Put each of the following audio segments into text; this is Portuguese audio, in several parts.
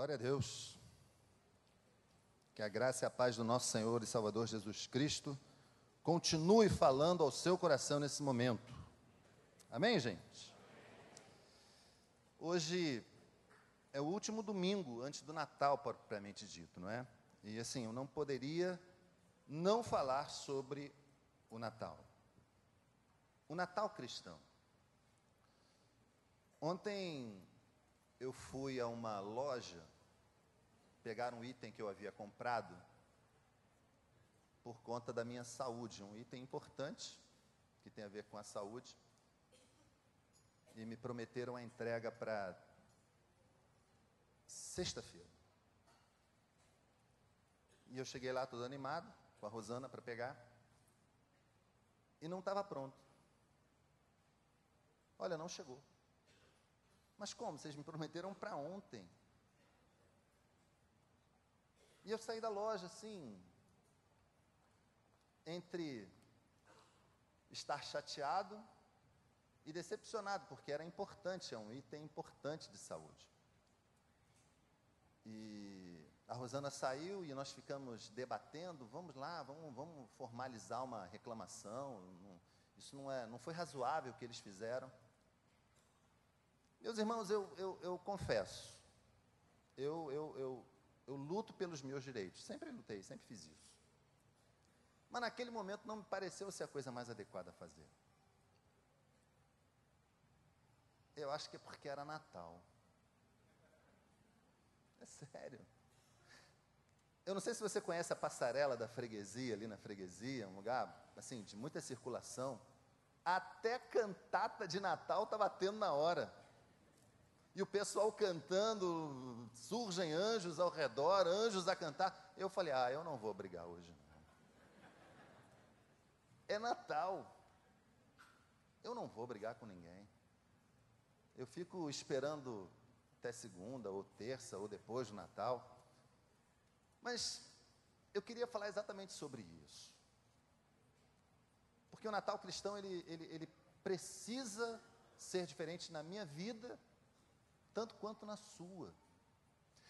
Glória a Deus. Que a graça e a paz do nosso Senhor e Salvador Jesus Cristo continue falando ao seu coração nesse momento. Amém, gente? Hoje é o último domingo antes do Natal, propriamente dito, não é? E assim, eu não poderia não falar sobre o Natal. O Natal cristão. Ontem eu fui a uma loja pegar um item que eu havia comprado por conta da minha saúde, um item importante que tem a ver com a saúde. E me prometeram a entrega para sexta-feira. E eu cheguei lá todo animado, com a Rosana para pegar, e não estava pronto. Olha, não chegou. Mas como? Vocês me prometeram para ontem. E eu saí da loja assim, entre estar chateado e decepcionado, porque era importante, é um item importante de saúde. E a Rosana saiu e nós ficamos debatendo, vamos lá, vamos, vamos formalizar uma reclamação. Não, isso não, é, não foi razoável o que eles fizeram. Meus irmãos, eu, eu, eu confesso, eu, eu, eu, eu luto pelos meus direitos, sempre lutei, sempre fiz isso. Mas naquele momento não me pareceu ser a coisa mais adequada a fazer. Eu acho que é porque era Natal. É sério. Eu não sei se você conhece a passarela da freguesia, ali na freguesia, um lugar assim de muita circulação. Até cantata de Natal estava tendo na hora e o pessoal cantando, surgem anjos ao redor, anjos a cantar. Eu falei, ah, eu não vou brigar hoje. É Natal. Eu não vou brigar com ninguém. Eu fico esperando até segunda, ou terça, ou depois do Natal. Mas eu queria falar exatamente sobre isso. Porque o Natal cristão, ele, ele, ele precisa ser diferente na minha vida tanto quanto na sua.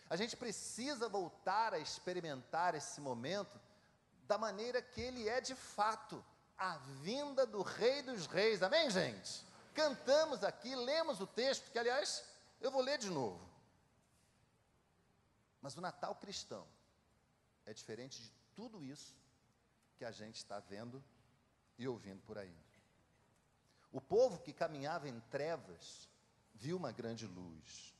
A gente precisa voltar a experimentar esse momento da maneira que ele é de fato, a vinda do Rei dos Reis. Amém, gente? Cantamos aqui, lemos o texto, que aliás eu vou ler de novo. Mas o Natal cristão é diferente de tudo isso que a gente está vendo e ouvindo por aí. O povo que caminhava em trevas viu uma grande luz.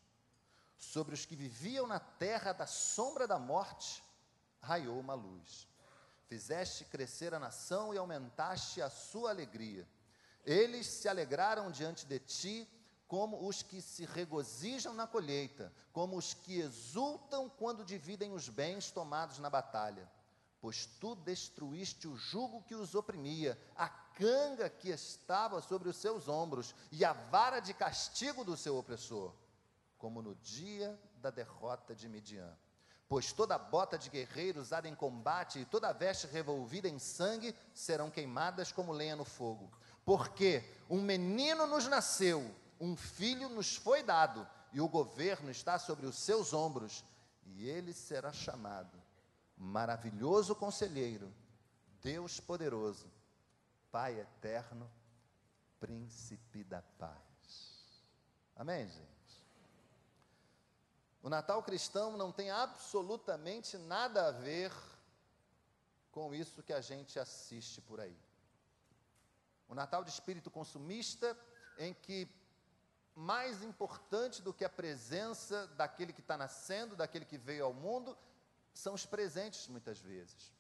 Sobre os que viviam na terra da sombra da morte, raiou uma luz. Fizeste crescer a nação e aumentaste a sua alegria. Eles se alegraram diante de ti, como os que se regozijam na colheita, como os que exultam quando dividem os bens tomados na batalha. Pois tu destruíste o jugo que os oprimia, a canga que estava sobre os seus ombros e a vara de castigo do seu opressor, como no dia da derrota de Midian. Pois toda bota de guerreiro usada em combate e toda veste revolvida em sangue serão queimadas como lenha no fogo. Porque um menino nos nasceu, um filho nos foi dado, e o governo está sobre os seus ombros, e ele será chamado Maravilhoso Conselheiro, Deus Poderoso Pai eterno, príncipe da paz. Amém, gente? O Natal cristão não tem absolutamente nada a ver com isso que a gente assiste por aí. O Natal de espírito consumista, em que mais importante do que a presença daquele que está nascendo, daquele que veio ao mundo, são os presentes, muitas vezes.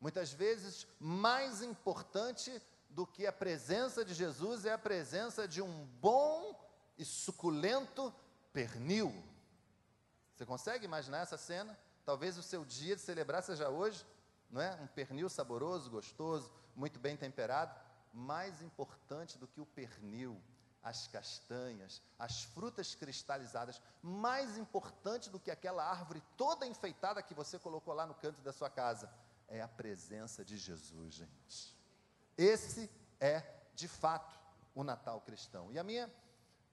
Muitas vezes, mais importante do que a presença de Jesus é a presença de um bom e suculento pernil. Você consegue imaginar essa cena? Talvez o seu dia de celebrar seja hoje, não é? Um pernil saboroso, gostoso, muito bem temperado. Mais importante do que o pernil, as castanhas, as frutas cristalizadas, mais importante do que aquela árvore toda enfeitada que você colocou lá no canto da sua casa é a presença de Jesus, gente. Esse é, de fato, o Natal cristão. E a minha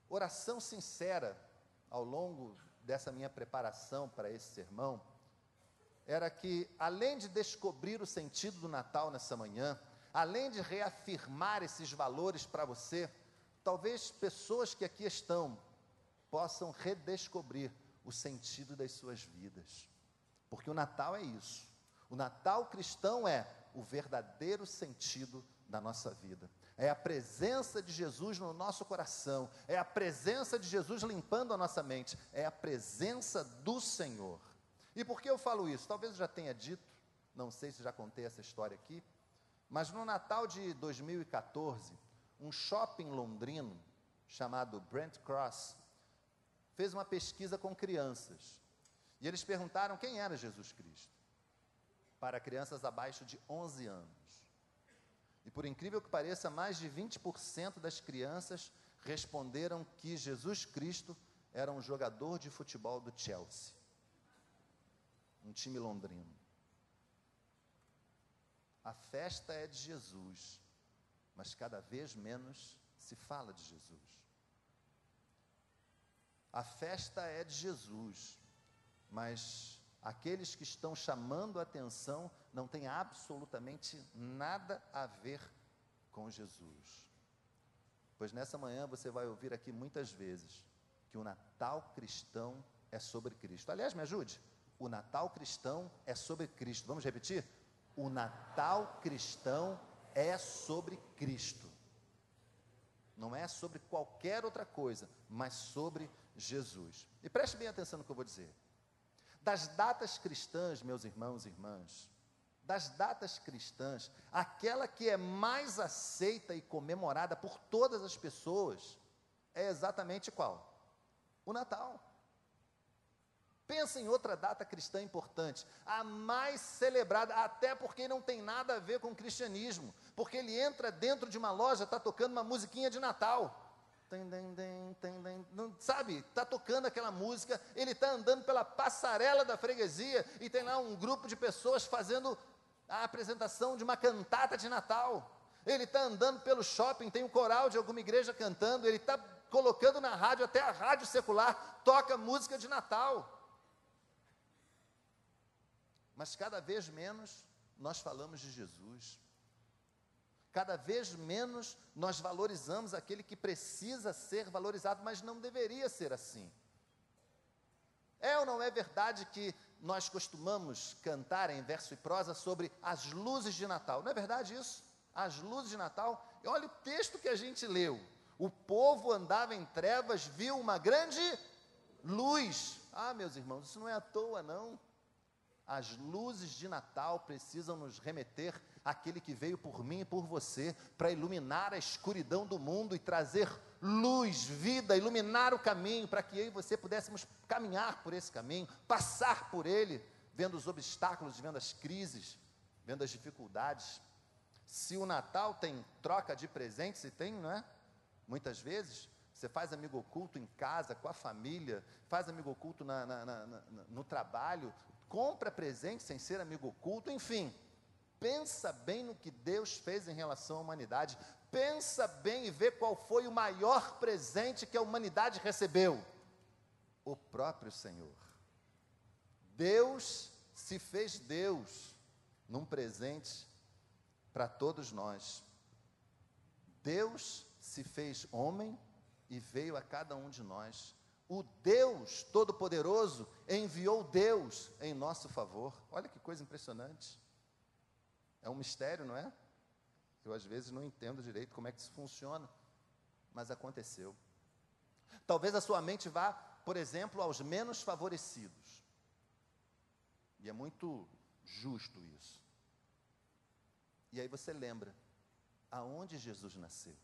oração sincera ao longo dessa minha preparação para esse sermão era que, além de descobrir o sentido do Natal nessa manhã, além de reafirmar esses valores para você, talvez pessoas que aqui estão possam redescobrir o sentido das suas vidas. Porque o Natal é isso. O Natal cristão é o verdadeiro sentido da nossa vida. É a presença de Jesus no nosso coração, é a presença de Jesus limpando a nossa mente, é a presença do Senhor. E por que eu falo isso? Talvez eu já tenha dito, não sei se já contei essa história aqui, mas no Natal de 2014, um shopping londrino chamado Brent Cross fez uma pesquisa com crianças. E eles perguntaram quem era Jesus Cristo para crianças abaixo de 11 anos. E por incrível que pareça, mais de 20% das crianças responderam que Jesus Cristo era um jogador de futebol do Chelsea, um time londrino. A festa é de Jesus, mas cada vez menos se fala de Jesus. A festa é de Jesus, mas aqueles que estão chamando a atenção não têm absolutamente nada a ver com Jesus. Pois nessa manhã você vai ouvir aqui muitas vezes que o Natal cristão é sobre Cristo. Aliás, me ajude. O Natal cristão é sobre Cristo. Vamos repetir? O Natal cristão é sobre Cristo. Não é sobre qualquer outra coisa, mas sobre Jesus. E preste bem atenção no que eu vou dizer. Das datas cristãs, meus irmãos e irmãs, das datas cristãs, aquela que é mais aceita e comemorada por todas as pessoas é exatamente qual? O Natal. Pensa em outra data cristã importante, a mais celebrada, até porque não tem nada a ver com o cristianismo, porque ele entra dentro de uma loja, está tocando uma musiquinha de Natal. Sabe, está tocando aquela música, ele está andando pela passarela da freguesia e tem lá um grupo de pessoas fazendo a apresentação de uma cantata de Natal. Ele está andando pelo shopping, tem um coral de alguma igreja cantando, ele está colocando na rádio, até a rádio secular toca música de Natal. Mas cada vez menos nós falamos de Jesus. Cada vez menos nós valorizamos aquele que precisa ser valorizado, mas não deveria ser assim. É ou não é verdade que nós costumamos cantar em verso e prosa sobre as luzes de Natal? Não é verdade isso? As luzes de Natal. Olha o texto que a gente leu. O povo andava em trevas, viu uma grande luz. Ah, meus irmãos, isso não é à toa, não. As luzes de Natal precisam nos remeter àquele que veio por mim e por você para iluminar a escuridão do mundo e trazer luz, vida, iluminar o caminho para que eu e você pudéssemos caminhar por esse caminho, passar por ele, vendo os obstáculos, vendo as crises, vendo as dificuldades. Se o Natal tem troca de presentes, se tem, não é? Muitas vezes, você faz amigo oculto em casa, com a família, faz amigo oculto na, na, na, no trabalho, compra presente sem ser amigo oculto, enfim. Pensa bem no que Deus fez em relação à humanidade. Pensa bem e vê qual foi o maior presente que a humanidade recebeu: o próprio Senhor. Deus se fez Deus num presente para todos nós. Deus se fez homem e veio a cada um de nós o Deus Todo-Poderoso enviou Deus em nosso favor. Olha que coisa impressionante. É um mistério, não é? Eu às vezes não entendo direito como é que isso funciona, mas aconteceu. Talvez a sua mente vá, por exemplo, aos menos favorecidos. E é muito justo isso. E aí você lembra aonde Jesus nasceu.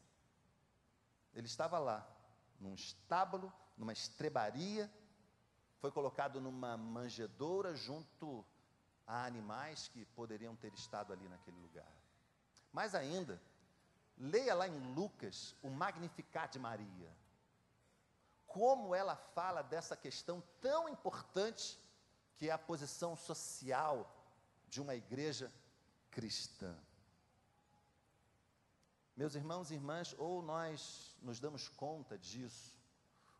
Ele estava lá, num estábulo numa estrebaria, foi colocado numa manjedoura junto a animais que poderiam ter estado ali naquele lugar. Mais ainda, leia lá em Lucas o Magnificat de Maria. Como ela fala dessa questão tão importante que é a posição social de uma igreja cristã. Meus irmãos e irmãs, ou nós nos damos conta disso,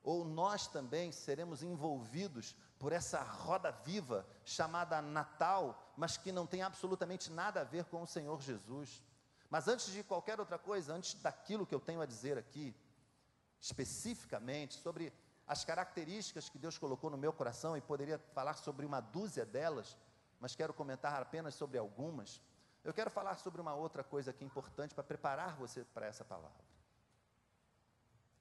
ou nós também seremos envolvidos por essa roda viva chamada Natal, mas que não tem absolutamente nada a ver com o Senhor Jesus. Mas antes de qualquer outra coisa, antes daquilo que eu tenho a dizer aqui, especificamente sobre as características que Deus colocou no meu coração, e poderia falar sobre uma dúzia delas, mas quero comentar apenas sobre algumas. Eu quero falar sobre uma outra coisa aqui importante para preparar você para essa palavra.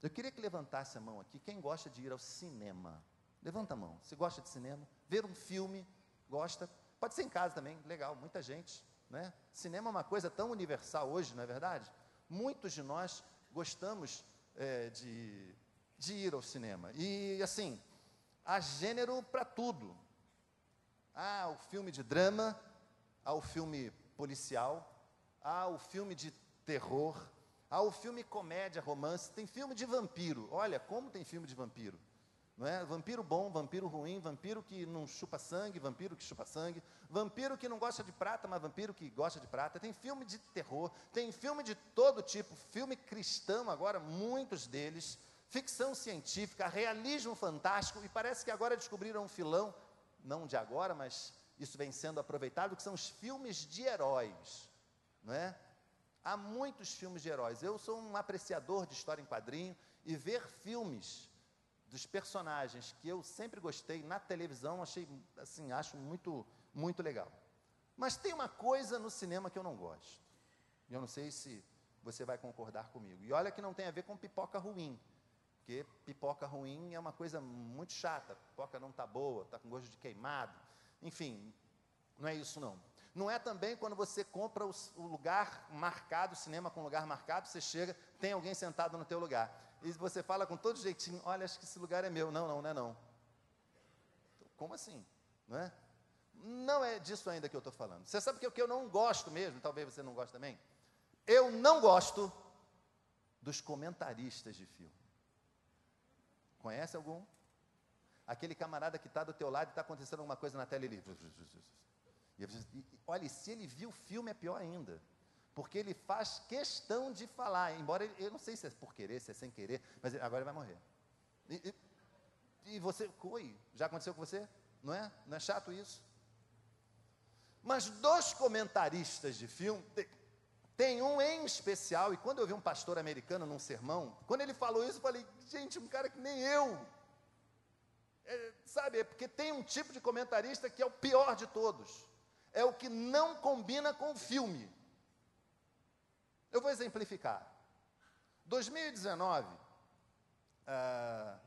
Eu queria que levantasse a mão aqui, quem gosta de ir ao cinema? Levanta a mão. Você gosta de cinema? Ver um filme? Gosta? Pode ser em casa também, legal, muita gente. Né? Cinema é uma coisa tão universal hoje, não é verdade? Muitos de nós gostamos é, de, de ir ao cinema. E assim, há gênero para tudo. Há o filme de drama, há o filme policial, há o filme de terror, há o filme comédia, romance, tem filme de vampiro. Olha, como tem filme de vampiro. Não é? Vampiro bom, vampiro ruim, vampiro que não chupa sangue, vampiro que chupa sangue, vampiro que não gosta de prata, mas vampiro que gosta de prata. Tem filme de terror, tem filme de todo tipo, filme cristão agora, muitos deles, ficção científica, realismo fantástico, e parece que agora descobriram um filão, não de agora, mas isso vem sendo aproveitado, que são os filmes de heróis, não é? Há muitos filmes de heróis. Eu sou um apreciador de história em quadrinho e ver filmes dos personagens que eu sempre gostei na televisão, achei assim, acho muito muito legal. Mas tem uma coisa no cinema que eu não gosto. E eu não sei se você vai concordar comigo. E olha que não tem a ver com pipoca ruim, porque pipoca ruim é uma coisa muito chata. Pipoca não está boa, está com gosto de queimado. Enfim, não é isso não. Não é também quando você compra o, lugar marcado, o cinema com lugar marcado, você chega, tem alguém sentado no teu lugar. E você fala com todo jeitinho, olha, acho que esse lugar é meu. Não, não, não é não. Como assim? Não é? Não é disso ainda que eu estou falando. Você sabe que o que eu não gosto mesmo, talvez você não goste também? Eu não gosto dos comentaristas de filme. Conhece algum? Aquele camarada que está do teu lado e está acontecendo alguma coisa na tela e ele... E, olha, se ele viu o filme é pior ainda. Porque ele faz questão de falar, embora ele, eu não sei se é por querer, se é sem querer, mas agora ele vai morrer. E, e, e você, oi, já aconteceu com você? Não é? Não é chato isso? Mas dos comentaristas de filme, tem, tem um em especial, e quando eu vi um pastor americano num sermão, quando ele falou isso, eu falei, gente, um cara que nem eu. É, sabe, é porque tem um tipo de comentarista que é o pior de todos. É o que não combina com o filme. Eu vou exemplificar. 2019 uh,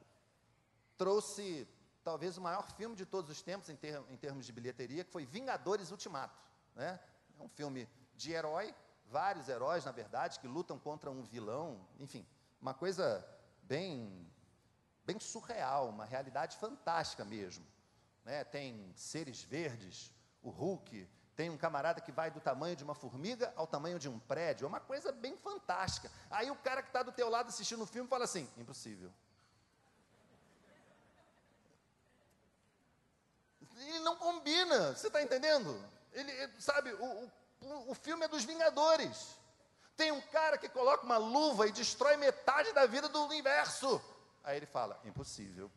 trouxe talvez o maior filme de todos os tempos em, ter, em termos de bilheteria, que foi Vingadores Ultimato. Né? É um filme de herói, vários heróis, na verdade, que lutam contra um vilão, enfim, uma coisa bem, bem surreal, uma realidade fantástica mesmo. Né? Tem seres verdes, o Hulk, tem um camarada que vai do tamanho de uma formiga ao tamanho de um prédio, é uma coisa bem fantástica. Aí o cara que está do teu lado assistindo o filme fala assim: impossível. Ele não combina, você está entendendo? Ele, sabe, o, o, o filme é dos Vingadores. Tem um cara que coloca uma luva e destrói metade da vida do universo. Aí ele fala: impossível.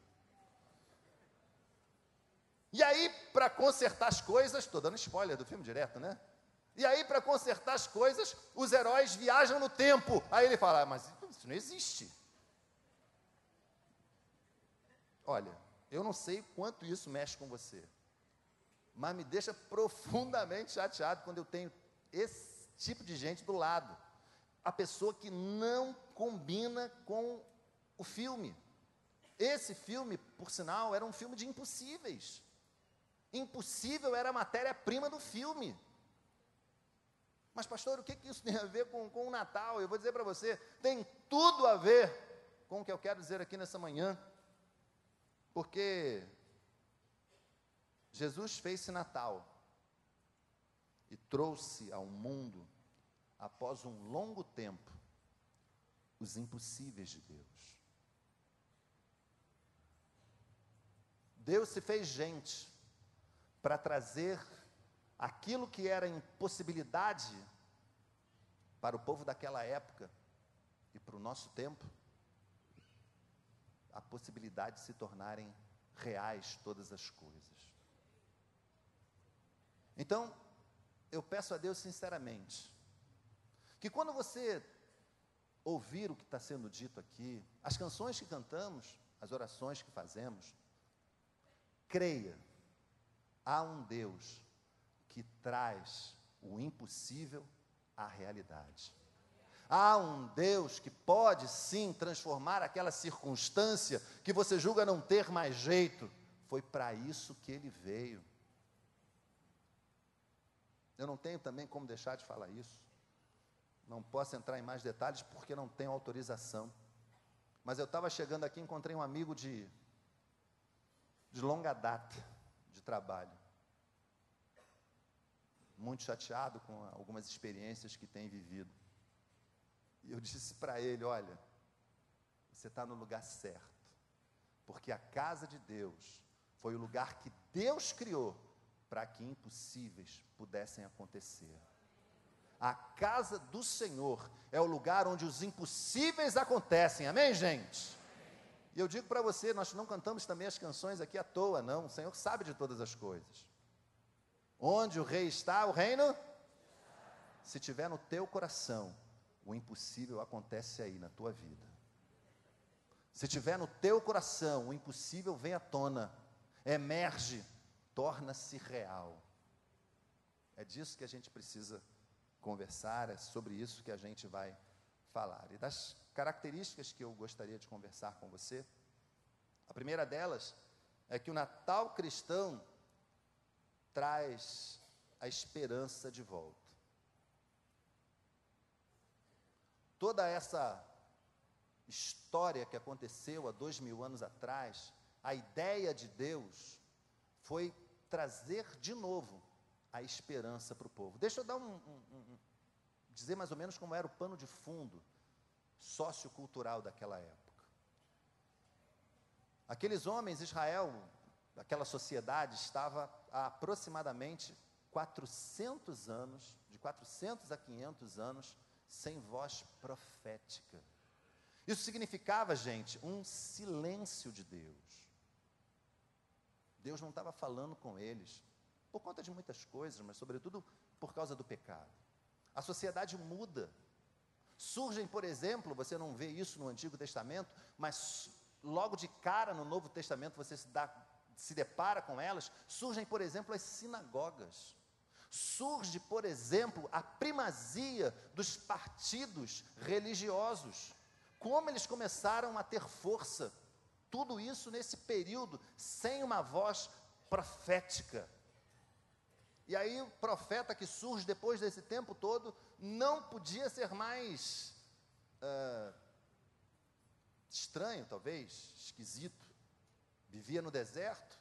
E aí, para consertar as coisas, estou dando spoiler do filme direto, né? E aí, para consertar as coisas, os heróis viajam no tempo. Aí ele fala: ah, mas isso não existe. Olha, eu não sei quanto isso mexe com você, mas me deixa profundamente chateado quando eu tenho esse tipo de gente do lado. A pessoa que não combina com o filme. Esse filme, por sinal, era um filme de impossíveis. Impossível era a matéria-prima do filme. Mas, pastor, o que, que isso tem a ver com, com o Natal? Eu vou dizer para você: tem tudo a ver com o que eu quero dizer aqui nessa manhã. Porque Jesus fez esse Natal e trouxe ao mundo, após um longo tempo, os impossíveis de Deus. Deus se fez gente para trazer aquilo que era impossibilidade para o povo daquela época e para o nosso tempo. a possibilidade de se tornarem reais todas as coisas. Então, eu peço a Deus sinceramente, que quando você ouvir o que está sendo dito aqui, as canções que cantamos, as orações que fazemos, creia, há um Deus que traz o impossível à realidade. Há um Deus que pode sim transformar aquela circunstância que você julga não ter mais jeito. Foi para isso que ele veio. Eu não tenho também como deixar de falar isso. Não posso entrar em mais detalhes porque não tenho autorização. Mas eu estava chegando aqui e encontrei um amigo de, de longa data trabalho. Muito chateado com algumas experiências que tem vivido. E eu disse para ele: Olha, você está no lugar certo, porque a casa de Deus foi o lugar que Deus criou para que impossíveis pudessem acontecer. A casa do Senhor é o lugar onde os impossíveis acontecem, amém, gente? E eu digo para você: nós não cantamos também as canções aqui à toa, não, o Senhor sabe de todas as coisas. Onde o rei está, o reino, se tiver no teu coração, o impossível acontece aí na tua vida. Se tiver no teu coração, o impossível vem à tona, emerge, torna-se real. É disso que a gente precisa conversar, é sobre isso que a gente vai falar. E das características que eu gostaria de conversar com você, a primeira delas é que o Natal cristão traz a esperança de volta. toda essa história que aconteceu há dois mil anos atrás, a ideia de Deus foi trazer de novo a esperança para o povo. Deixa eu dar um, um, dizer mais ou menos como era o pano de fundo sociocultural daquela época. Aqueles homens, Israel, aquela sociedade estava há aproximadamente 400 anos, de 400 a 500 anos, sem voz profética. Isso significava, gente, um silêncio de Deus. Deus não estava falando com eles, por conta de muitas coisas, mas sobretudo por causa do pecado. A sociedade muda. Surgem, por exemplo, você não vê isso no Antigo Testamento, mas logo de cara no Novo Testamento você se, dá, se depara com elas. Surgem, por exemplo, as sinagogas. Surge, por exemplo, a primazia dos partidos religiosos. Como eles começaram a ter força. Tudo isso nesse período, sem uma voz profética. E aí, o profeta que surge depois desse tempo todo, não podia ser mais uh, estranho, talvez, esquisito. Vivia no deserto,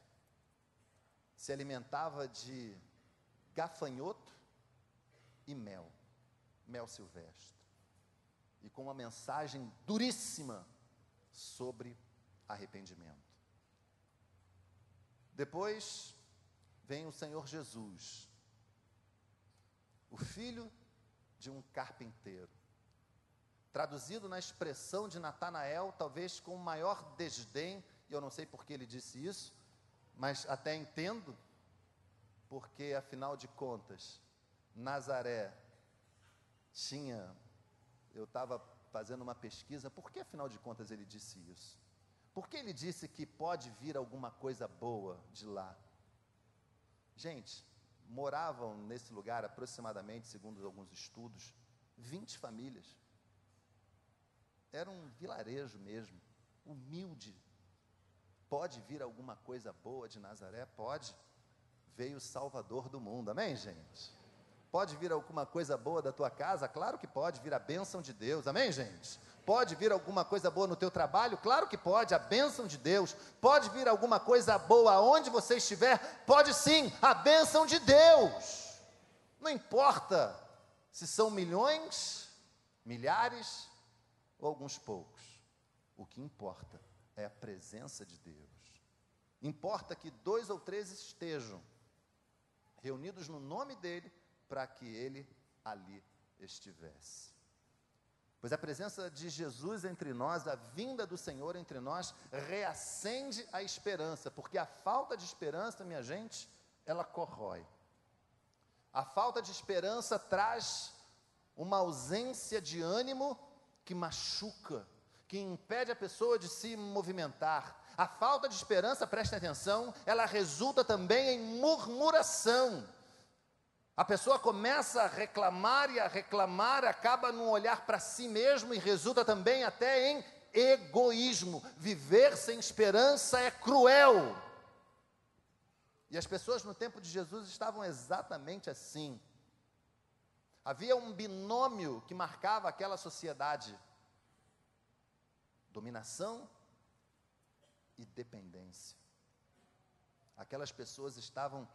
se alimentava de gafanhoto e mel, mel silvestre. E com uma mensagem duríssima sobre arrependimento. Depois vem o Senhor Jesus, o filho de um carpinteiro. Traduzido na expressão de Natanael, talvez com o maior desdém, e eu não sei por que ele disse isso, mas até entendo, porque afinal de contas, Nazaré tinha, eu estava fazendo uma pesquisa, por que afinal de contas ele disse isso? Por que ele disse que pode vir alguma coisa boa de lá? Gente, moravam nesse lugar aproximadamente, segundo alguns estudos, 20 famílias. Era um vilarejo mesmo, humilde. Pode vir alguma coisa boa de Nazaré? Pode veio o Salvador do mundo. Amém, gente? Pode vir alguma coisa boa da tua casa? Claro que pode vir a bênção de Deus. Amém, gente? Pode vir alguma coisa boa no teu trabalho? Claro que pode, a bênção de Deus. Pode vir alguma coisa boa onde você estiver? Pode sim, a bênção de Deus. Não importa se são milhões, milhares ou alguns poucos. O que importa é a presença de Deus. Importa que dois ou três estejam reunidos no nome dele, para que ele ali estivesse. Pois a presença de Jesus entre nós, a vinda do Senhor entre nós, reacende a esperança, porque a falta de esperança, minha gente, ela corrói. A falta de esperança traz uma ausência de ânimo que machuca, que impede a pessoa de se movimentar. A falta de esperança, preste atenção, ela resulta também em murmuração. A pessoa começa a reclamar e a reclamar, acaba num olhar para si mesmo e resulta também até em egoísmo. Viver sem esperança é cruel. E as pessoas no tempo de Jesus estavam exatamente assim. Havia um binômio que marcava aquela sociedade: dominação e dependência. Aquelas pessoas estavam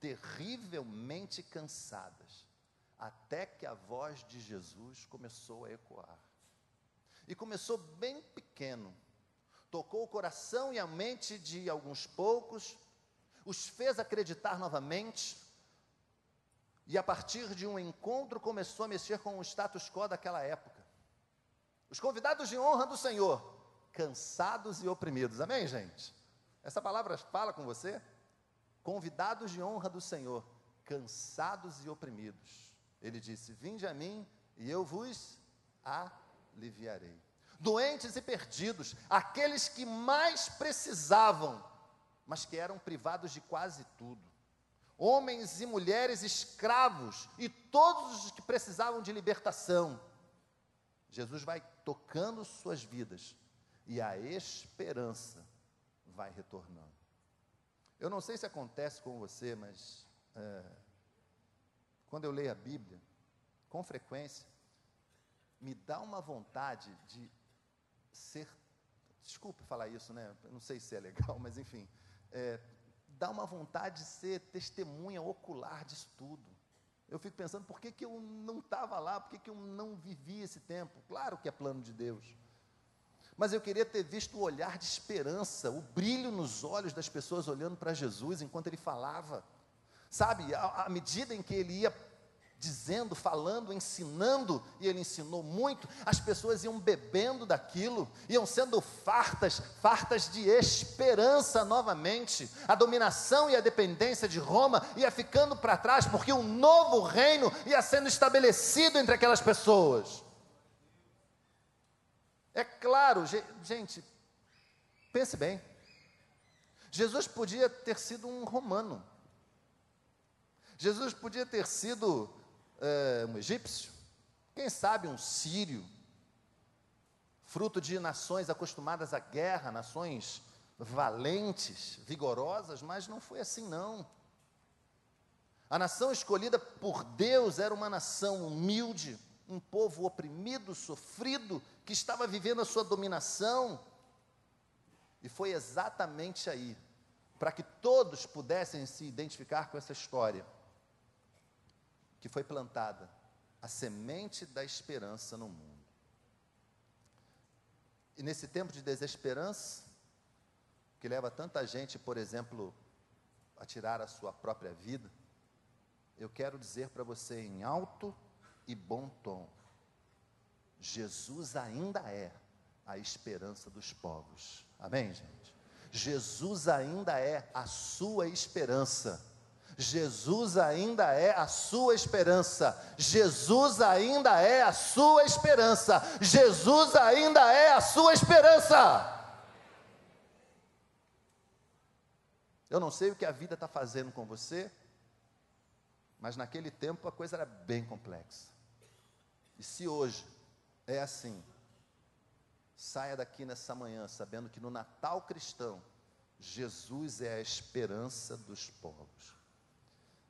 terrivelmente cansadas, até que a voz de Jesus começou a ecoar. E começou bem pequeno, tocou o coração e a mente de alguns poucos, os fez acreditar novamente, e a partir de um encontro começou a mexer com o status quo daquela época. Os convidados de honra do Senhor, cansados e oprimidos, amém, gente? Essa palavra fala com você? Convidados de honra do Senhor, cansados e oprimidos. Ele disse: Vinde a mim e eu vos aliviarei. Doentes e perdidos, aqueles que mais precisavam, mas que eram privados de quase tudo. Homens e mulheres escravos e todos os que precisavam de libertação. Jesus vai tocando suas vidas e a esperança vai retornando. Eu não sei se acontece com você, mas é, quando eu leio a Bíblia, com frequência, me dá uma vontade de ser. Desculpe falar isso, né? Não sei se é legal, mas enfim. É, dá uma vontade de ser testemunha ocular disso tudo. Eu fico pensando, por que, que eu não estava lá? Por que, que eu não vivi esse tempo? Claro que é plano de Deus mas eu queria ter visto o olhar de esperança, o brilho nos olhos das pessoas olhando para Jesus enquanto ele falava. Sabe, à medida em que ele ia dizendo, falando, ensinando, e ele ensinou muito, as pessoas iam bebendo daquilo, iam sendo fartas, fartas de esperança novamente. A dominação e a dependência de Roma ia ficando para trás, porque um novo reino ia sendo estabelecido entre aquelas pessoas. É claro, gente, pense bem. Jesus podia ter sido um romano. Jesus podia ter sido é, um egípcio. Quem sabe um sírio. Fruto de nações acostumadas à guerra, nações valentes, vigorosas, mas não foi assim não. A nação escolhida por Deus era uma nação humilde, um povo oprimido, sofrido, que estava vivendo a sua dominação. E foi exatamente aí, para que todos pudessem se identificar com essa história, que foi plantada a semente da esperança no mundo. E nesse tempo de desesperança, que leva tanta gente, por exemplo, a tirar a sua própria vida, eu quero dizer para você em alto e bom tom: Jesus ainda é a esperança dos povos. Amém, gente? Jesus ainda é a sua esperança. Jesus ainda é a sua esperança. Jesus ainda é a sua esperança. Jesus ainda é a sua esperança. Eu não sei o que a vida está fazendo com você, mas naquele tempo a coisa era bem complexa. E se hoje é assim, saia daqui nessa manhã sabendo que no Natal cristão, Jesus é a esperança dos povos.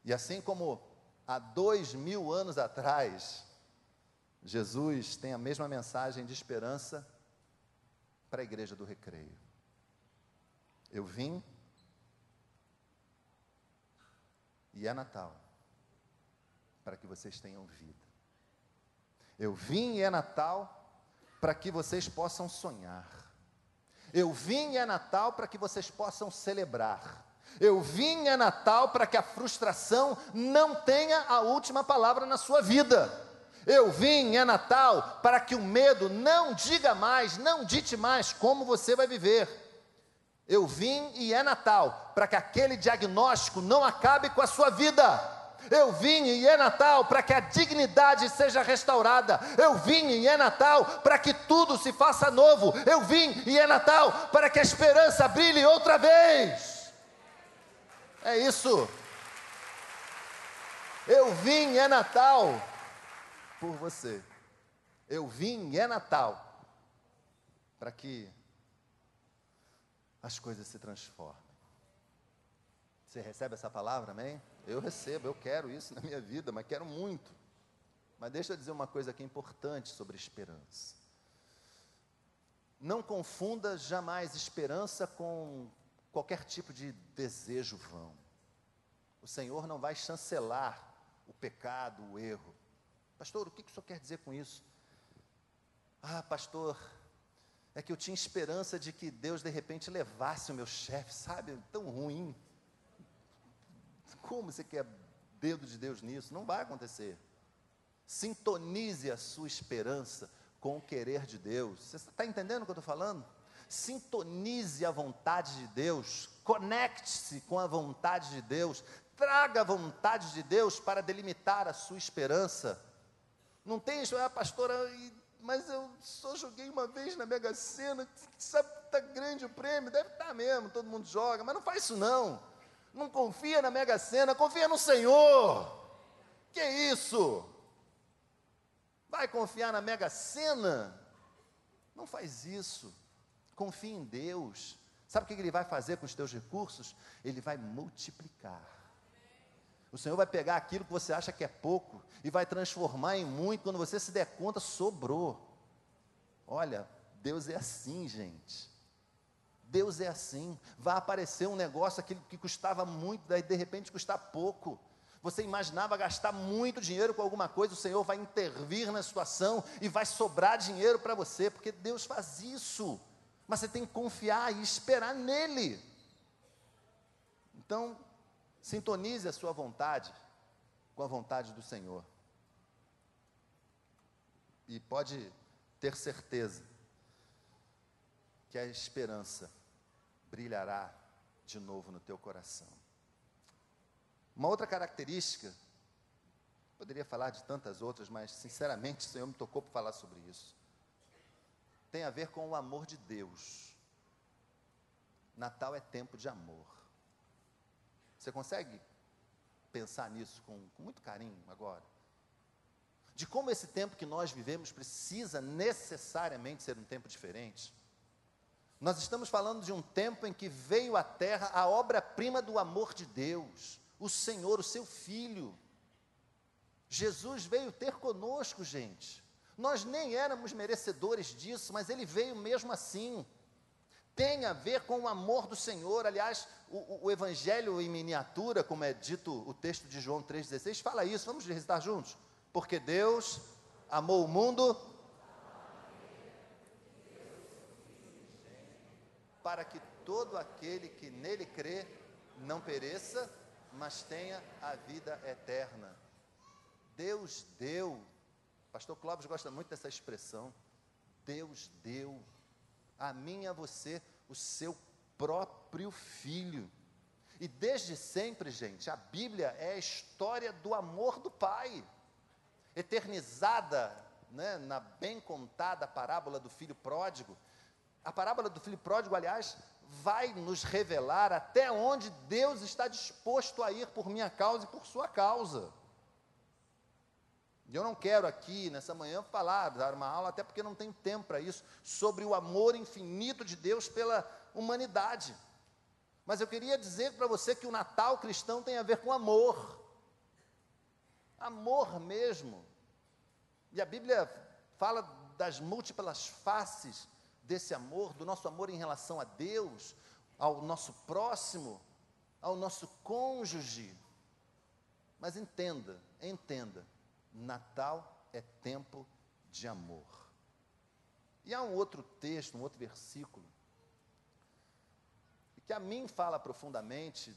E assim como há dois mil anos atrás, Jesus tem a mesma mensagem de esperança para a igreja do recreio. Eu vim e é Natal para que vocês tenham vida. Eu vim e é Natal para que vocês possam sonhar. Eu vim e é Natal para que vocês possam celebrar. Eu vim e é Natal para que a frustração não tenha a última palavra na sua vida. Eu vim, é Natal, para que o medo não diga mais, não dite mais como você vai viver. Eu vim e é Natal, para que aquele diagnóstico não acabe com a sua vida. Eu vim e é Natal para que a dignidade seja restaurada. Eu vim e é Natal para que tudo se faça novo. Eu vim e é Natal para que a esperança brilhe outra vez. É isso. Eu vim e é Natal por você. Eu vim e é Natal para que as coisas se transformem. Você recebe essa palavra, amém? Eu recebo, eu quero isso na minha vida, mas quero muito. Mas deixa eu dizer uma coisa aqui importante sobre esperança. Não confunda jamais esperança com qualquer tipo de desejo vão. O Senhor não vai chancelar o pecado, o erro. Pastor, o que o senhor quer dizer com isso? Ah, pastor, é que eu tinha esperança de que Deus de repente levasse o meu chefe, sabe? Tão ruim. Como você quer dedo de Deus nisso? Não vai acontecer. Sintonize a sua esperança com o querer de Deus. Você está entendendo o que eu estou falando? Sintonize a vontade de Deus, conecte-se com a vontade de Deus, traga a vontade de Deus para delimitar a sua esperança. Não tem isso, ah, pastora, mas eu só joguei uma vez na Mega Sena, sabe, está grande o prêmio, deve estar tá mesmo, todo mundo joga, mas não faz isso não. Não confia na Mega Sena, confia no Senhor. Que isso? Vai confiar na Mega Sena? Não faz isso. Confia em Deus. Sabe o que Ele vai fazer com os teus recursos? Ele vai multiplicar. O Senhor vai pegar aquilo que você acha que é pouco e vai transformar em muito. Quando você se der conta, sobrou. Olha, Deus é assim, gente. Deus é assim. Vai aparecer um negócio aquilo que custava muito, daí de repente custa pouco. Você imaginava gastar muito dinheiro com alguma coisa, o Senhor vai intervir na situação e vai sobrar dinheiro para você, porque Deus faz isso. Mas você tem que confiar e esperar nele. Então, sintonize a sua vontade com a vontade do Senhor. E pode ter certeza que a esperança brilhará de novo no teu coração. Uma outra característica, poderia falar de tantas outras, mas sinceramente o Senhor me tocou para falar sobre isso. Tem a ver com o amor de Deus. Natal é tempo de amor. Você consegue pensar nisso com, com muito carinho agora? De como esse tempo que nós vivemos precisa necessariamente ser um tempo diferente? Nós estamos falando de um tempo em que veio à terra a obra-prima do amor de Deus, o Senhor, o seu Filho. Jesus veio ter conosco, gente. Nós nem éramos merecedores disso, mas ele veio mesmo assim. Tem a ver com o amor do Senhor. Aliás, o, o Evangelho em miniatura, como é dito o texto de João 3,16, fala isso. Vamos recitar juntos? Porque Deus amou o mundo para que todo aquele que nele crê não pereça, mas tenha a vida eterna. Deus deu, pastor Clóvis gosta muito dessa expressão, Deus deu a mim e a você o seu próprio filho. E desde sempre, gente, a Bíblia é a história do amor do Pai, eternizada né, na bem contada parábola do filho pródigo, a parábola do filho pródigo, aliás, vai nos revelar até onde Deus está disposto a ir por minha causa e por sua causa. Eu não quero aqui, nessa manhã, falar, dar uma aula, até porque não tenho tempo para isso, sobre o amor infinito de Deus pela humanidade. Mas eu queria dizer para você que o Natal cristão tem a ver com amor. Amor mesmo. E a Bíblia fala das múltiplas faces desse amor, do nosso amor em relação a Deus, ao nosso próximo, ao nosso cônjuge. Mas entenda, entenda, Natal é tempo de amor. E há um outro texto, um outro versículo, que a mim fala profundamente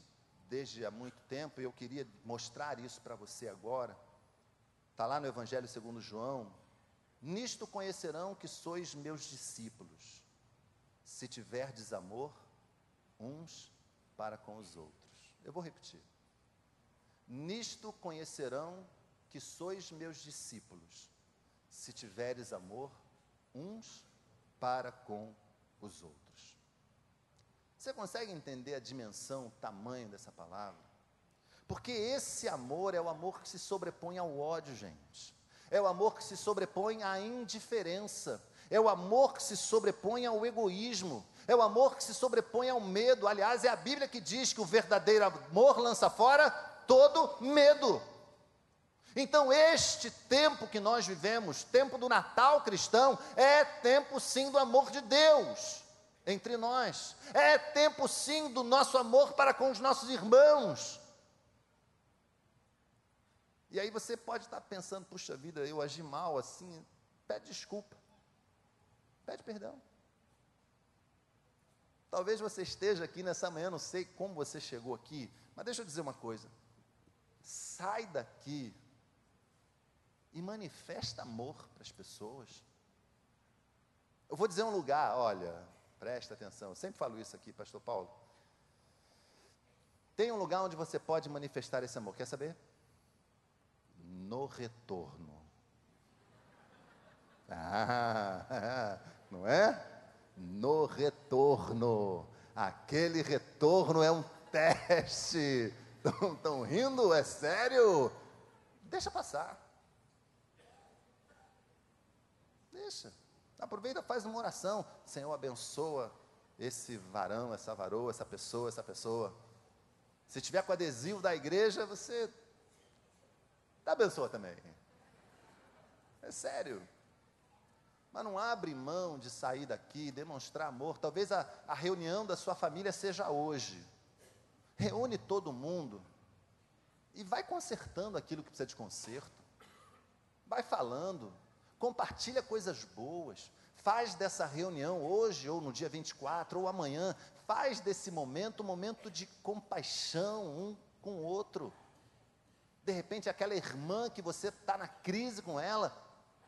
desde há muito tempo, e eu queria mostrar isso para você agora. Está lá no Evangelho segundo João. Nisto conhecerão que sois meus discípulos, se tiverdes amor uns para com os outros. Eu vou repetir. Nisto conhecerão que sois meus discípulos, se tiveres amor uns para com os outros. Você consegue entender a dimensão, o tamanho dessa palavra? Porque esse amor é o amor que se sobrepõe ao ódio, gente. É o amor que se sobrepõe à indiferença. É o amor que se sobrepõe ao egoísmo. É o amor que se sobrepõe ao medo. Aliás, é a Bíblia que diz que o verdadeiro amor lança fora todo medo. Então, este tempo que nós vivemos, tempo do Natal cristão, é tempo sim do amor de Deus entre nós, é tempo sim do nosso amor para com os nossos irmãos. E aí você pode estar pensando, puxa vida, eu agi mal assim, pede desculpa, pede perdão. Talvez você esteja aqui nessa manhã, não sei como você chegou aqui, mas deixa eu dizer uma coisa. Sai daqui e manifesta amor para as pessoas. Eu vou dizer um lugar, olha, presta atenção, eu sempre falo isso aqui, Pastor Paulo. Tem um lugar onde você pode manifestar esse amor, quer saber? No retorno. Ah, não é? No retorno. Aquele retorno é um teste. Estão rindo? É sério? Deixa passar. Deixa. Aproveita, faz uma oração. Senhor, abençoa esse varão, essa varoa, essa pessoa, essa pessoa. Se tiver com adesivo da igreja, você dá abençoa também. É sério. Mas não abre mão de sair daqui, demonstrar amor. Talvez a, a reunião da sua família seja hoje. Reúne todo mundo e vai consertando aquilo que precisa de conserto. Vai falando compartilha coisas boas, faz dessa reunião hoje ou no dia 24 ou amanhã, faz desse momento um momento de compaixão um com o outro. De repente, aquela irmã que você está na crise com ela,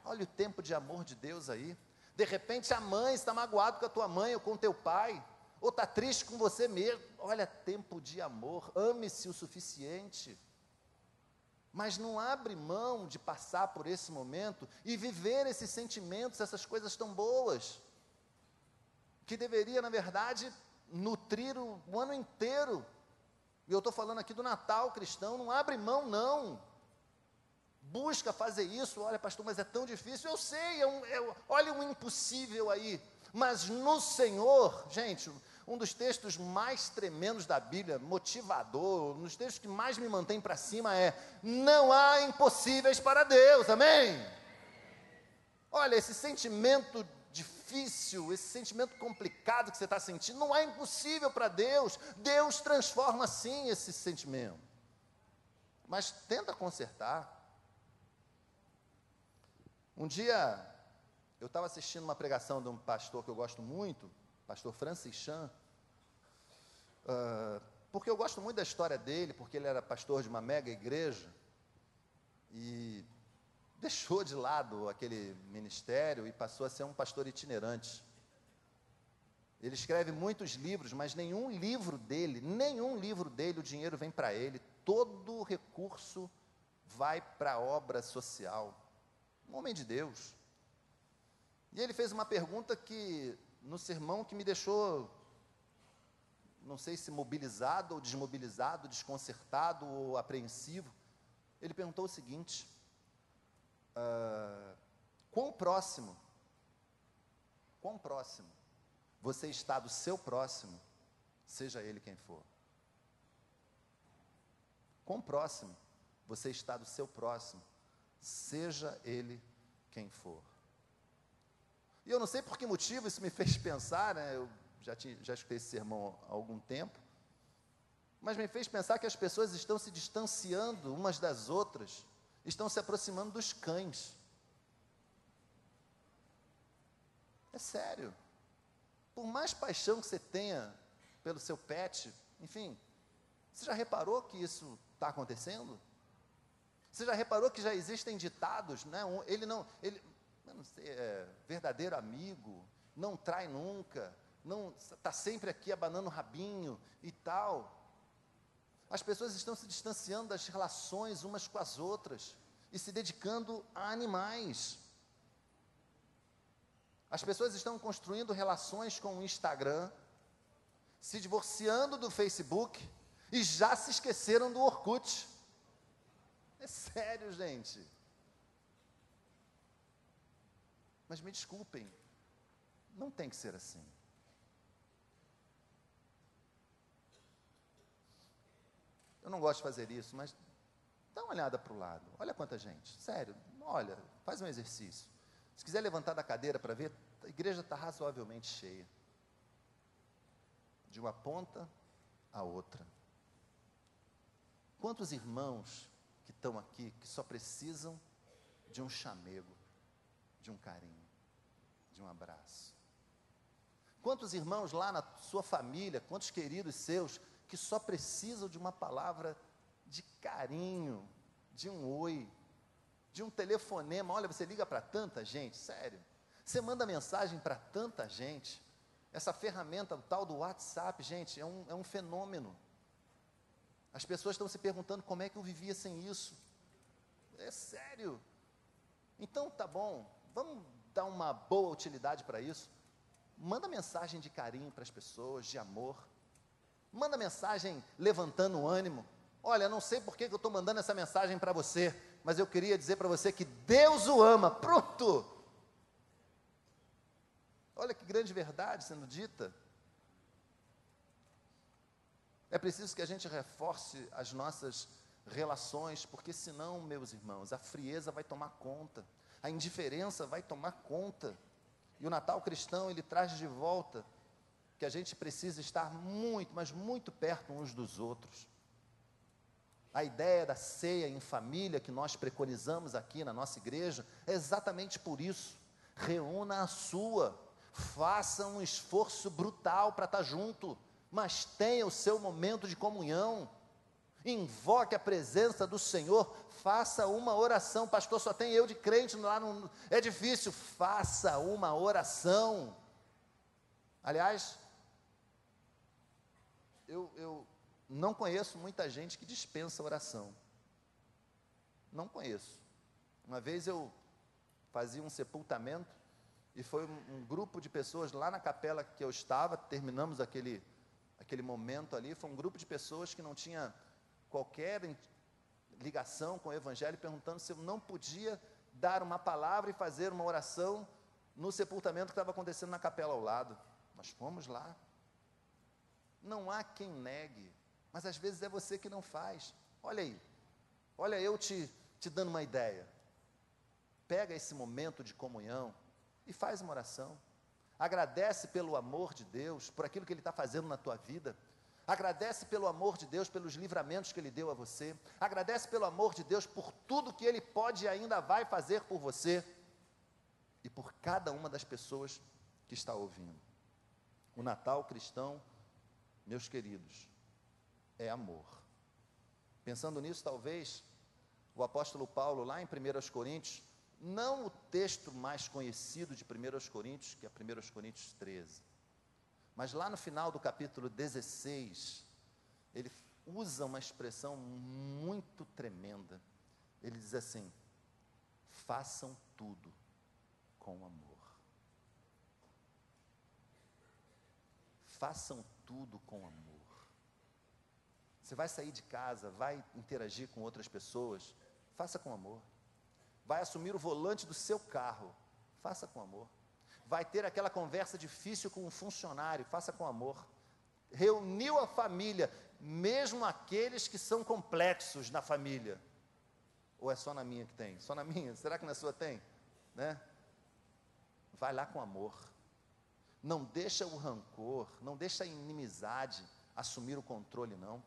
olha o tempo de amor de Deus aí. De repente, a mãe está magoado com a tua mãe ou com o teu pai, ou está triste com você mesmo. Olha, tempo de amor, ame-se o suficiente mas não abre mão de passar por esse momento e viver esses sentimentos, essas coisas tão boas, que deveria, na verdade, nutrir o, o ano inteiro. E eu estou falando aqui do Natal cristão, não abre mão, não. Busca fazer isso, olha, pastor, mas é tão difícil. Eu sei, é um, é, olha um impossível aí. Mas no Senhor, gente, um dos textos mais tremendos da Bíblia, motivador, um dos textos que mais me mantém para cima é: não há impossíveis para Deus, amém? Olha, esse sentimento difícil, esse sentimento complicado que você está sentindo, não é impossível para Deus, Deus transforma sim esse sentimento, mas tenta consertar. Um dia, eu estava assistindo uma pregação de um pastor que eu gosto muito, pastor Francis Chan, uh, porque eu gosto muito da história dele, porque ele era pastor de uma mega igreja e deixou de lado aquele ministério e passou a ser um pastor itinerante. Ele escreve muitos livros, mas nenhum livro dele, nenhum livro dele, o dinheiro vem para ele, todo o recurso vai para a obra social. Um homem de Deus. E ele fez uma pergunta que no sermão que me deixou, não sei se mobilizado ou desmobilizado, desconcertado ou apreensivo. Ele perguntou o seguinte: uh, quão próximo, quão próximo você está do seu próximo, seja ele quem for? Quão próximo você está do seu próximo, seja ele quem for? E eu não sei por que motivo isso me fez pensar, né? Eu já, tinha, já escutei esse sermão há algum tempo, mas me fez pensar que as pessoas estão se distanciando umas das outras, estão se aproximando dos cães. É sério. Por mais paixão que você tenha pelo seu pet, enfim, você já reparou que isso está acontecendo? Você já reparou que já existem ditados, né? Ele não, ele, não sei, é, verdadeiro amigo, não trai nunca, não está sempre aqui abanando o rabinho e tal. As pessoas estão se distanciando das relações umas com as outras e se dedicando a animais. As pessoas estão construindo relações com o Instagram, se divorciando do Facebook e já se esqueceram do Orkut. É sério, gente. Mas me desculpem, não tem que ser assim. Eu não gosto de fazer isso, mas dá uma olhada para o lado. Olha quanta gente. Sério, olha, faz um exercício. Se quiser levantar da cadeira para ver, a igreja está razoavelmente cheia. De uma ponta a outra. Quantos irmãos que estão aqui que só precisam de um chamego, de um carinho, de um abraço? Quantos irmãos lá na sua família, quantos queridos seus que só precisam de uma palavra de carinho, de um oi, de um telefonema? Olha, você liga para tanta gente, sério. Você manda mensagem para tanta gente. Essa ferramenta, o tal do WhatsApp, gente, é um, é um fenômeno. As pessoas estão se perguntando como é que eu vivia sem isso. É sério. Então tá bom, vamos dar uma boa utilidade para isso. Manda mensagem de carinho para as pessoas, de amor. Manda mensagem levantando o ânimo. Olha, não sei por que eu estou mandando essa mensagem para você, mas eu queria dizer para você que Deus o ama. Pronto! Olha que grande verdade sendo dita. É preciso que a gente reforce as nossas relações, porque senão, meus irmãos, a frieza vai tomar conta, a indiferença vai tomar conta. E o Natal cristão, ele traz de volta que a gente precisa estar muito, mas muito perto uns dos outros. A ideia da ceia em família que nós preconizamos aqui na nossa igreja é exatamente por isso. Reúna a sua, faça um esforço brutal para estar junto mas tenha o seu momento de comunhão. Invoque a presença do Senhor, faça uma oração. Pastor, só tem eu de crente lá no. É difícil. Faça uma oração. Aliás, eu, eu não conheço muita gente que dispensa oração. Não conheço. Uma vez eu fazia um sepultamento e foi um, um grupo de pessoas lá na capela que eu estava, terminamos aquele aquele momento ali, foi um grupo de pessoas que não tinha qualquer ligação com o Evangelho, perguntando se eu não podia dar uma palavra e fazer uma oração no sepultamento que estava acontecendo na capela ao lado. Nós fomos lá. Não há quem negue, mas às vezes é você que não faz. Olha aí, olha eu te, te dando uma ideia. Pega esse momento de comunhão e faz uma oração. Agradece pelo amor de Deus, por aquilo que Ele está fazendo na tua vida. Agradece pelo amor de Deus, pelos livramentos que Ele deu a você. Agradece pelo amor de Deus por tudo que Ele pode e ainda vai fazer por você e por cada uma das pessoas que está ouvindo. O Natal cristão, meus queridos, é amor. Pensando nisso, talvez o apóstolo Paulo, lá em 1 Coríntios, não o texto mais conhecido de 1 Coríntios, que é 1 Coríntios 13, mas lá no final do capítulo 16, ele usa uma expressão muito tremenda. Ele diz assim: façam tudo com amor. Façam tudo com amor. Você vai sair de casa, vai interagir com outras pessoas, faça com amor vai assumir o volante do seu carro, faça com amor. Vai ter aquela conversa difícil com um funcionário, faça com amor. Reuniu a família, mesmo aqueles que são complexos na família. Ou é só na minha que tem? Só na minha? Será que na sua tem? Né? Vai lá com amor. Não deixa o rancor, não deixa a inimizade assumir o controle, não.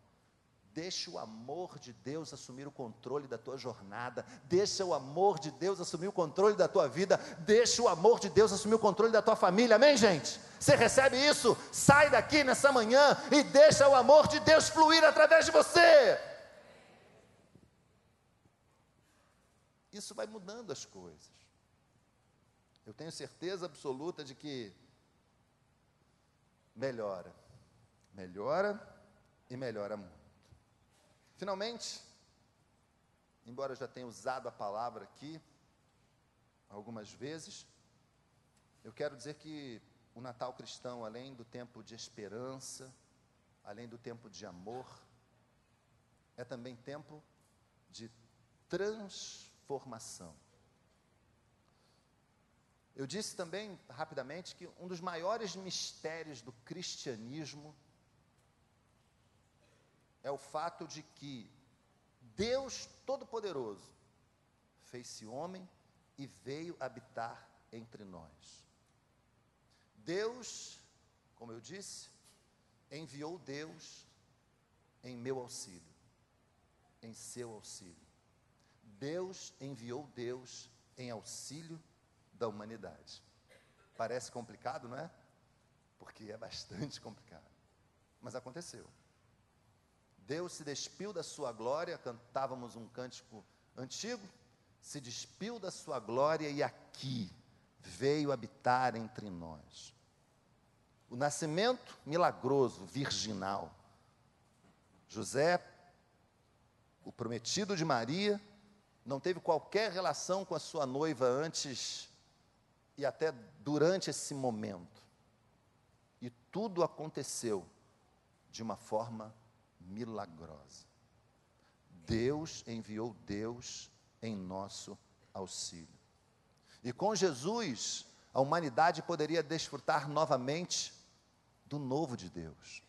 Deixa o amor de Deus assumir o controle da tua jornada. Deixa o amor de Deus assumir o controle da tua vida. Deixa o amor de Deus assumir o controle da tua família. Amém, gente? Você recebe isso? Sai daqui nessa manhã e deixa o amor de Deus fluir através de você. isso vai mudando as coisas. Eu tenho certeza absoluta de que melhora, melhora e melhora muito. Finalmente, embora eu já tenha usado a palavra aqui algumas vezes, eu quero dizer que o Natal cristão, além do tempo de esperança, além do tempo de amor, é também tempo de transformação. Eu disse também, rapidamente, que um dos maiores mistérios do cristianismo é o fato de que Deus Todo-Poderoso fez-se homem e veio habitar entre nós. Deus, como eu disse, enviou Deus em meu auxílio, em seu auxílio. Deus enviou Deus em auxílio da humanidade. Parece complicado, não é? Porque é bastante complicado. Mas aconteceu. Deus se despiu da sua glória, cantávamos um cântico antigo, se despiu da sua glória e aqui veio habitar entre nós. O nascimento milagroso, virginal. José, o prometido de Maria, não teve qualquer relação com a sua noiva antes e até durante esse momento. E tudo aconteceu de uma forma milagrosa. Deus enviou Deus em nosso auxílio. E com Jesus, a humanidade poderia desfrutar novamente do novo de Deus.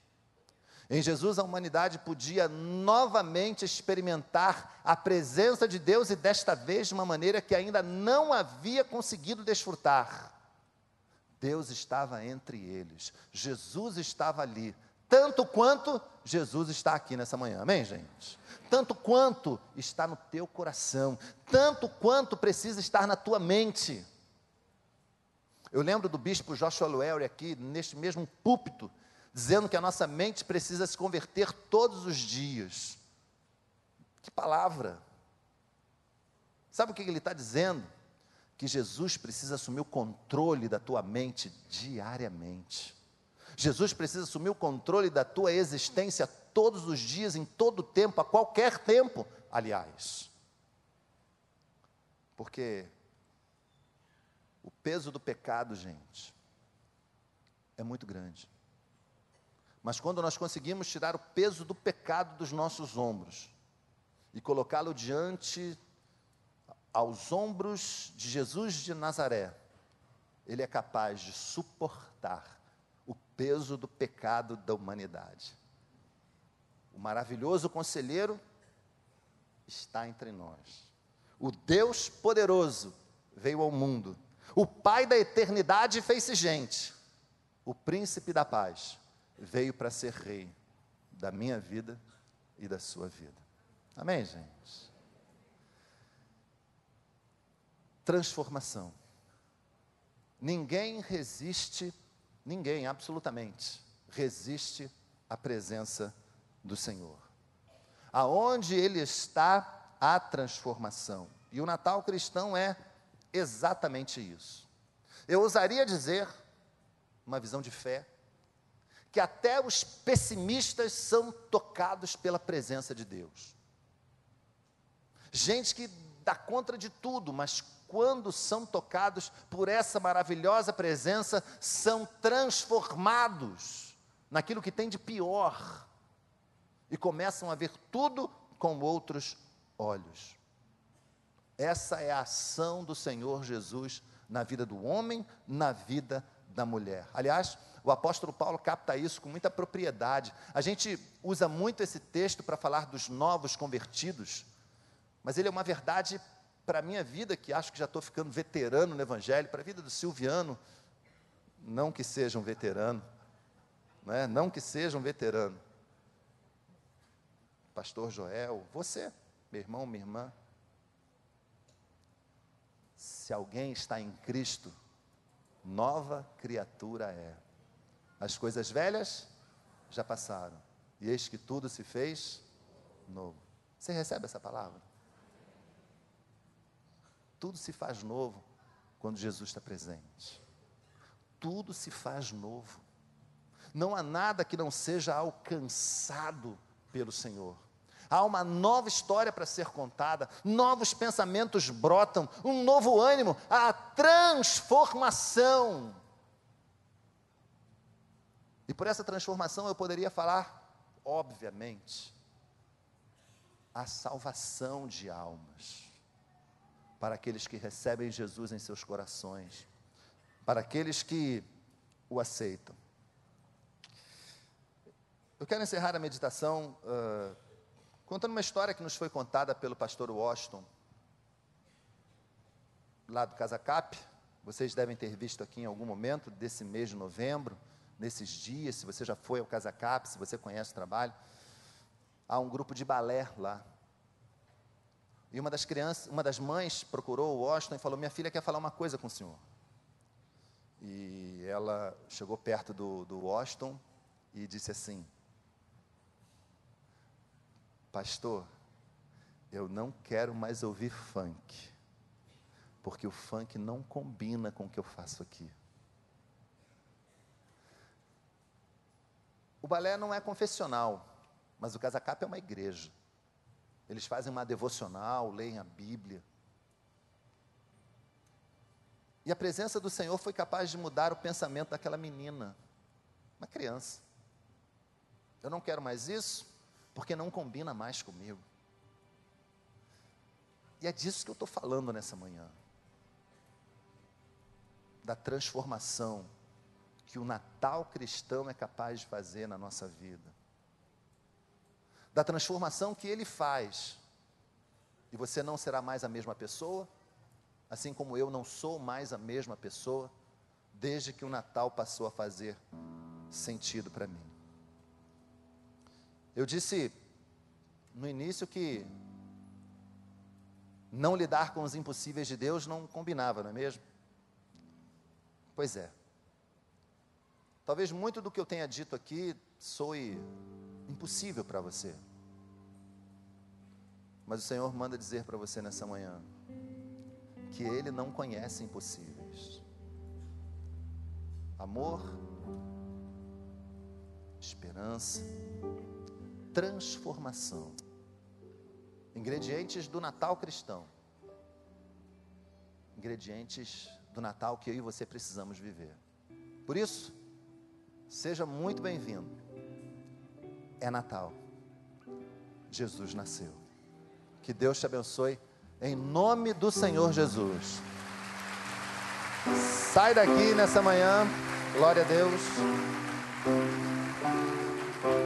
Em Jesus, a humanidade podia novamente experimentar a presença de Deus e desta vez de uma maneira que ainda não havia conseguido desfrutar. Deus estava entre eles, Jesus estava ali, tanto quanto Jesus está aqui nessa manhã, amém, gente? Tanto quanto está no teu coração, tanto quanto precisa estar na tua mente. Eu lembro do bispo Joshua Luery aqui, neste mesmo púlpito, dizendo que a nossa mente precisa se converter todos os dias. Que palavra! Sabe o que ele está dizendo? Que Jesus precisa assumir o controle da tua mente diariamente. Jesus precisa assumir o controle da tua existência todos os dias, em todo tempo, a qualquer tempo, aliás. Porque o peso do pecado, gente, é muito grande. Mas quando nós conseguimos tirar o peso do pecado dos nossos ombros e colocá-lo diante aos ombros de Jesus de Nazaré, ele é capaz de suportar o peso do pecado da humanidade. O maravilhoso conselheiro está entre nós. O Deus poderoso veio ao mundo. O Pai da eternidade fez-se gente. O príncipe da paz veio para ser rei da minha vida e da sua vida. Amém, gente? Transformação. Ninguém resiste, ninguém, absolutamente, resiste à presença do Senhor. Aonde Ele está, há transformação. E o Natal cristão é exatamente isso. Eu ousaria dizer, uma visão de fé, que até os pessimistas são tocados pela presença de Deus. Gente que dá conta de tudo, mas quando são tocados por essa maravilhosa presença, são transformados naquilo que tem de pior e começam a ver tudo com outros olhos. Essa é a ação do Senhor Jesus na vida do homem, na vida da mulher. Aliás, o apóstolo Paulo capta isso com muita propriedade. A gente usa muito esse texto para falar dos novos convertidos, mas ele é uma verdade para a minha vida, que acho que já estou ficando veterano no Evangelho, para a vida do Silviano, não que seja um veterano, não, é? não que seja um veterano. Pastor Joel, você, meu irmão, minha irmã, se alguém está em Cristo, nova criatura é. As coisas velhas já passaram, e eis que tudo se fez novo. Você recebe essa palavra? Tudo se faz novo quando Jesus está presente. Tudo se faz novo. Não há nada que não seja alcançado pelo Senhor. Há uma nova história para ser contada, novos pensamentos brotam, um novo ânimo, a transformação. E por essa transformação eu poderia falar, obviamente, a salvação de almas para aqueles que recebem Jesus em seus corações, para aqueles que o aceitam. Eu quero encerrar a meditação uh, contando uma história que nos foi contada pelo pastor Washington, lá do Casacap. Vocês devem ter visto aqui em algum momento desse mês de novembro, nesses dias, se você já foi ao Casacap, se você conhece o trabalho. Há um grupo de balé lá, e uma das crianças, uma das mães procurou o Washington e falou: Minha filha quer falar uma coisa com o senhor. E ela chegou perto do, do Washington e disse assim: Pastor, eu não quero mais ouvir funk, porque o funk não combina com o que eu faço aqui. O balé não é confessional, mas o Casacap é uma igreja. Eles fazem uma devocional, leem a Bíblia. E a presença do Senhor foi capaz de mudar o pensamento daquela menina, uma criança. Eu não quero mais isso, porque não combina mais comigo. E é disso que eu estou falando nessa manhã. Da transformação que o Natal cristão é capaz de fazer na nossa vida da transformação que ele faz. E você não será mais a mesma pessoa, assim como eu não sou mais a mesma pessoa, desde que o Natal passou a fazer sentido para mim. Eu disse no início que não lidar com os impossíveis de Deus não combinava, não é mesmo? Pois é. Talvez muito do que eu tenha dito aqui soe impossível para você. Mas o Senhor manda dizer para você nessa manhã que Ele não conhece impossíveis. Amor, esperança, transformação. Ingredientes do Natal cristão. Ingredientes do Natal que eu e você precisamos viver. Por isso, seja muito bem-vindo. É Natal. Jesus nasceu. Que Deus te abençoe, em nome do Senhor Jesus. Sai daqui nessa manhã, glória a Deus.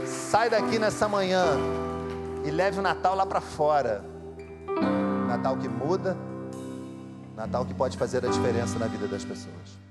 Sai daqui nessa manhã e leve o Natal lá para fora. Natal que muda, Natal que pode fazer a diferença na vida das pessoas.